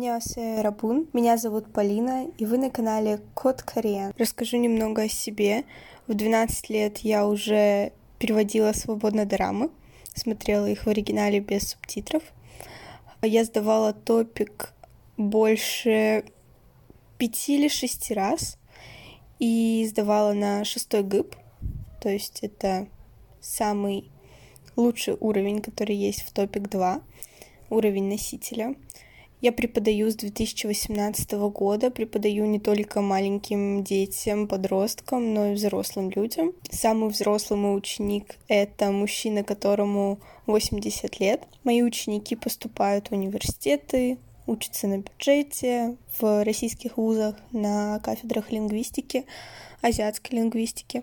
Анясе Рабун, меня зовут Полина, и вы на канале Код Кореян. Расскажу немного о себе. В 12 лет я уже переводила свободно дорамы, смотрела их в оригинале без субтитров. Я сдавала топик больше пяти или шести раз и сдавала на шестой ГИП, то есть это самый лучший уровень, который есть в топик 2, уровень носителя. Я преподаю с 2018 года, преподаю не только маленьким детям, подросткам, но и взрослым людям. Самый взрослый мой ученик — это мужчина, которому 80 лет. Мои ученики поступают в университеты, учатся на бюджете, в российских вузах, на кафедрах лингвистики, азиатской лингвистики.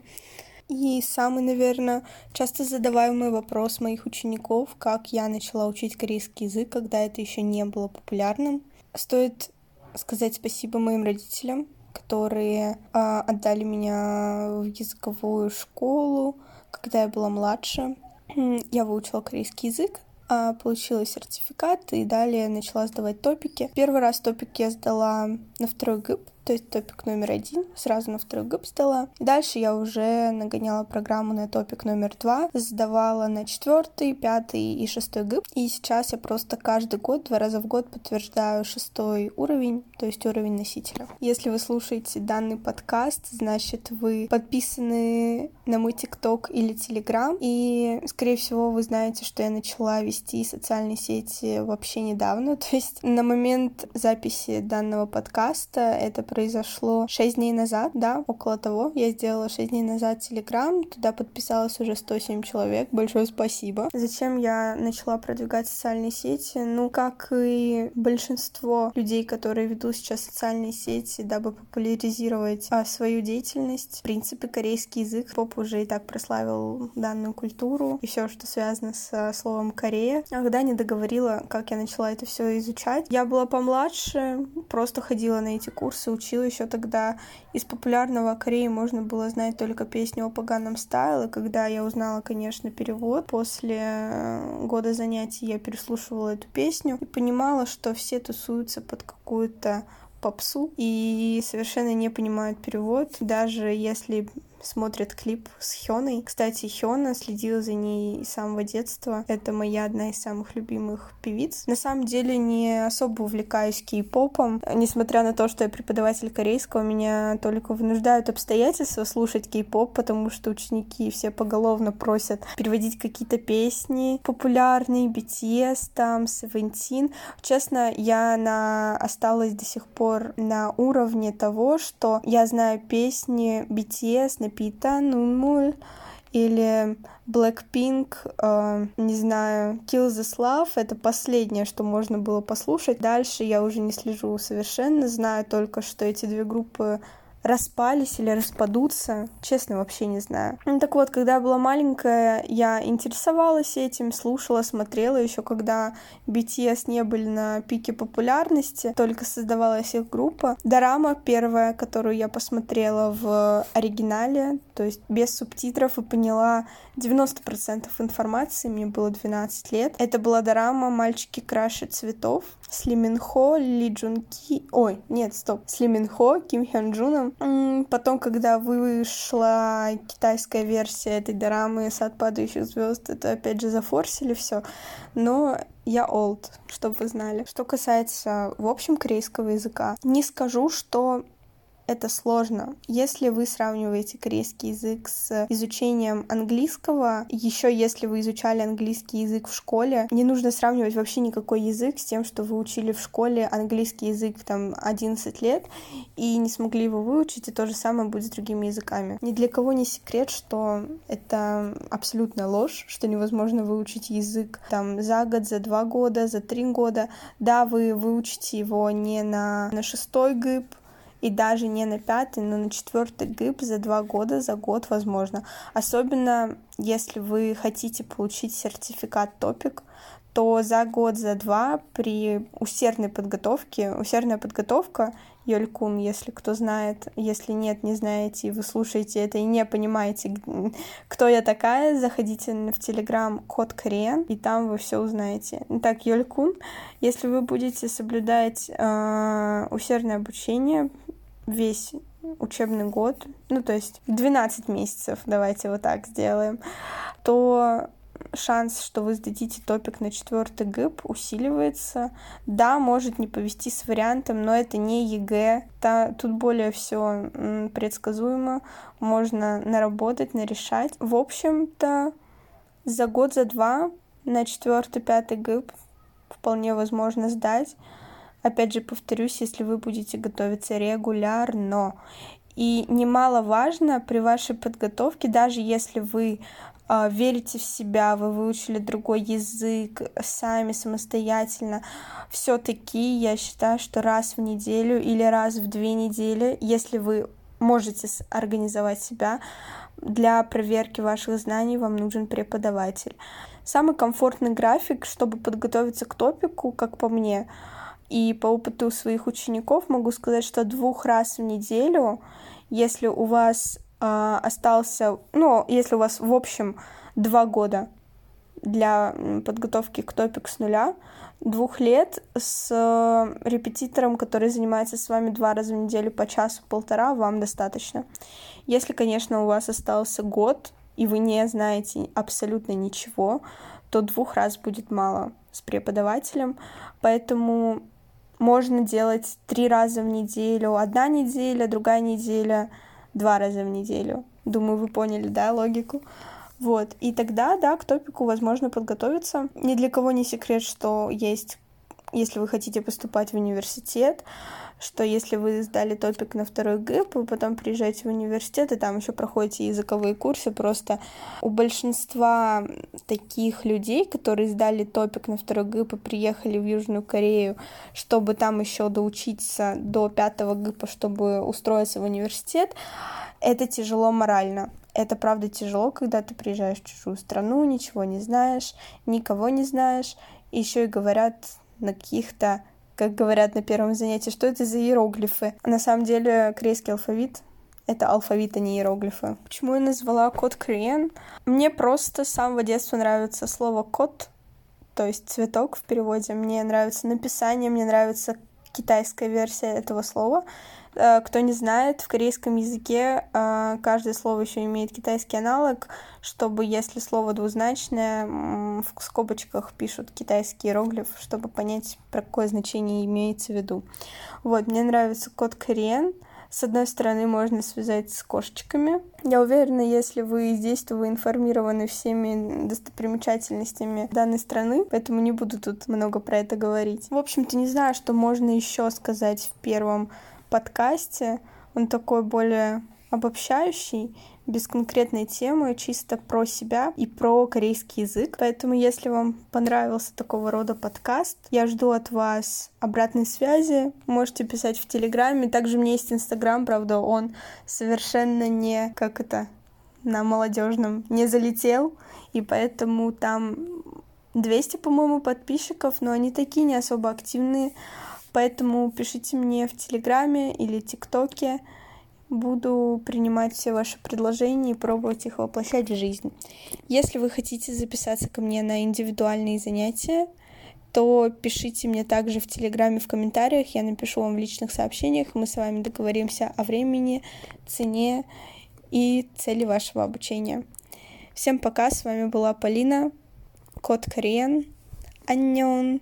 И самый, наверное, часто задаваемый вопрос моих учеников, как я начала учить корейский язык, когда это еще не было популярным. Стоит сказать спасибо моим родителям, которые а, отдали меня в языковую школу, когда я была младше. Я выучила корейский язык, а, получила сертификат и далее начала сдавать топики. Первый раз топик я сдала на второй ГИП, то есть топик номер один, сразу на второй ГИП сдала. Дальше я уже нагоняла программу на топик номер два, сдавала на четвертый, пятый и шестой ГИП. И сейчас я просто каждый год, два раза в год подтверждаю шестой уровень, то есть уровень носителя. Если вы слушаете данный подкаст, значит вы подписаны на мой ТикТок или Телеграм, и, скорее всего, вы знаете, что я начала вести социальные сети вообще недавно, то есть на момент записи данного подкаста это произошло 6 дней назад, да, около того. Я сделала 6 дней назад Телеграм, туда подписалось уже 107 человек. Большое спасибо. Зачем я начала продвигать социальные сети? Ну, как и большинство людей, которые ведут сейчас социальные сети, дабы популяризировать а, свою деятельность. В принципе, корейский язык поп уже и так прославил данную культуру и все, что связано с словом Корея. А когда не договорила, как я начала это все изучать, я была помладше, просто ходила на эти курсы, училась учила еще тогда. Из популярного Кореи можно было знать только песню о поганом стайл, и когда я узнала, конечно, перевод, после э, года занятий я переслушивала эту песню и понимала, что все тусуются под какую-то попсу и совершенно не понимают перевод, даже если смотрит клип с Хёной. Кстати, Хёна следила за ней с самого детства. Это моя одна из самых любимых певиц. На самом деле не особо увлекаюсь кей-попом. Несмотря на то, что я преподаватель корейского, меня только вынуждают обстоятельства слушать кей-поп, потому что ученики все поголовно просят переводить какие-то песни популярные, BTS, там, Seventeen. Честно, я на... осталась до сих пор на уровне того, что я знаю песни BTS на Пита, Нунмуль или Blackpink, э, не знаю, Kill This Love, это последнее, что можно было послушать. Дальше я уже не слежу совершенно, знаю только, что эти две группы распались или распадутся, честно, вообще не знаю. Ну, так вот, когда я была маленькая, я интересовалась этим, слушала, смотрела еще, когда BTS не были на пике популярности, только создавалась их группа. Дорама первая, которую я посмотрела в оригинале, то есть без субтитров, и поняла 90% информации, мне было 12 лет. Это была дорама «Мальчики краше цветов» с Ли Минхо, Ли Джун Ки... Ой, нет, стоп. С Ли Минхо, Ким Хён Джуном. Потом, когда вышла китайская версия этой дорамы «Сад падающих звезд», это опять же зафорсили все. Но я old, чтобы вы знали. Что касается, в общем, корейского языка, не скажу, что это сложно. Если вы сравниваете корейский язык с изучением английского, еще если вы изучали английский язык в школе, не нужно сравнивать вообще никакой язык с тем, что вы учили в школе английский язык там 11 лет и не смогли его выучить, и то же самое будет с другими языками. Ни для кого не секрет, что это абсолютная ложь, что невозможно выучить язык там за год, за два года, за три года. Да, вы выучите его не на, на шестой ГИП, и даже не на пятый, но на четвертый ГИП за два года, за год, возможно. Особенно если вы хотите получить сертификат топик, то за год, за два при усердной подготовке, усердная подготовка Йолькун, если кто знает. Если нет, не знаете, и вы слушаете это и не понимаете, кто я такая, заходите в Телеграм Код Кориен, и там вы все узнаете. Итак, Йолькун, если вы будете соблюдать э, усердное обучение весь учебный год, ну то есть 12 месяцев, давайте вот так сделаем, то шанс, что вы сдадите TOPIK на четвертый 급, усиливается. Да, может не повезти с вариантом, но это не ЕГЭ. Та, тут более все предсказуемо. Можно наработать, нарешать. В общем-то, за год, за два на четвертый, пятый ГИП вполне возможно сдать. Опять же, повторюсь, если вы будете готовиться регулярно. И немаловажно при вашей подготовке, даже если вы э, верите в себя, вы выучили другой язык сами самостоятельно, все-таки я считаю, что раз в неделю или раз в две недели, если вы можете организовать себя, для проверки ваших знаний вам нужен преподаватель. Самый комфортный график, чтобы подготовиться к топику, как по мне, и по опыту своих учеников могу сказать, что двух раз в неделю, если у вас э, остался, ну, если у вас в общем два года для подготовки к топик с нуля, двух лет с э, репетитором, который занимается с вами два раза в неделю по часу-полтора, вам достаточно. Если, конечно, у вас остался год, и вы не знаете абсолютно ничего, то двух раз будет мало с преподавателем. Поэтому можно делать три раза в неделю, одна неделя, другая неделя, два раза в неделю. Думаю, вы поняли, да, логику. Вот, и тогда, да, к топику возможно подготовиться. Ни для кого не секрет, что есть, если вы хотите поступать в университет, что если вы сдали топик на второй ГИП, вы потом приезжаете в университет, и там еще проходите языковые курсы, просто у большинства таких людей, которые сдали топик на второй ГИП и приехали в Южную Корею, чтобы там еще доучиться до пятого ГИПа, чтобы устроиться в университет, это тяжело морально. Это правда тяжело, когда ты приезжаешь в чужую страну, ничего не знаешь, никого не знаешь, еще и говорят на каких-то как говорят на первом занятии, что это за иероглифы. На самом деле корейский алфавит это алфавит, а не иероглифы. Почему я назвала код Кориен? Мне просто с самого детства нравится слово кот, то есть цветок в переводе. Мне нравится написание, мне нравится китайская версия этого слова. Э, кто не знает, в корейском языке э, каждое слово еще имеет китайский аналог, чтобы если слово двузначное, в скобочках пишут китайский иероглиф, чтобы понять, про какое значение имеется в виду. Вот, мне нравится код Кориен. С одной стороны, можно связать с кошечками. Я уверена, если вы здесь, то вы информированы всеми достопримечательностями данной страны, поэтому не буду тут много про это говорить. В общем-то, не знаю, что можно еще сказать в первом подкасте. Он такой более обобщающий, без конкретной темы, чисто про себя и про корейский язык. Поэтому, если вам понравился такого рода подкаст, я жду от вас обратной связи. Можете писать в Телеграме. Также у меня есть Инстаграм, правда, он совершенно не, как это, на молодежном не залетел, и поэтому там 200, по-моему, подписчиков, но они такие не особо активные. Поэтому пишите мне в Телеграме или ТикТоке. Буду принимать все ваши предложения и пробовать их воплощать в жизнь. Если вы хотите записаться ко мне на индивидуальные занятия, то пишите мне также в Телеграме в комментариях, я напишу вам в личных сообщениях, мы с вами договоримся о времени, цене и цели вашего обучения. Всем пока, с вами была Полина, код Кориен. Аньон!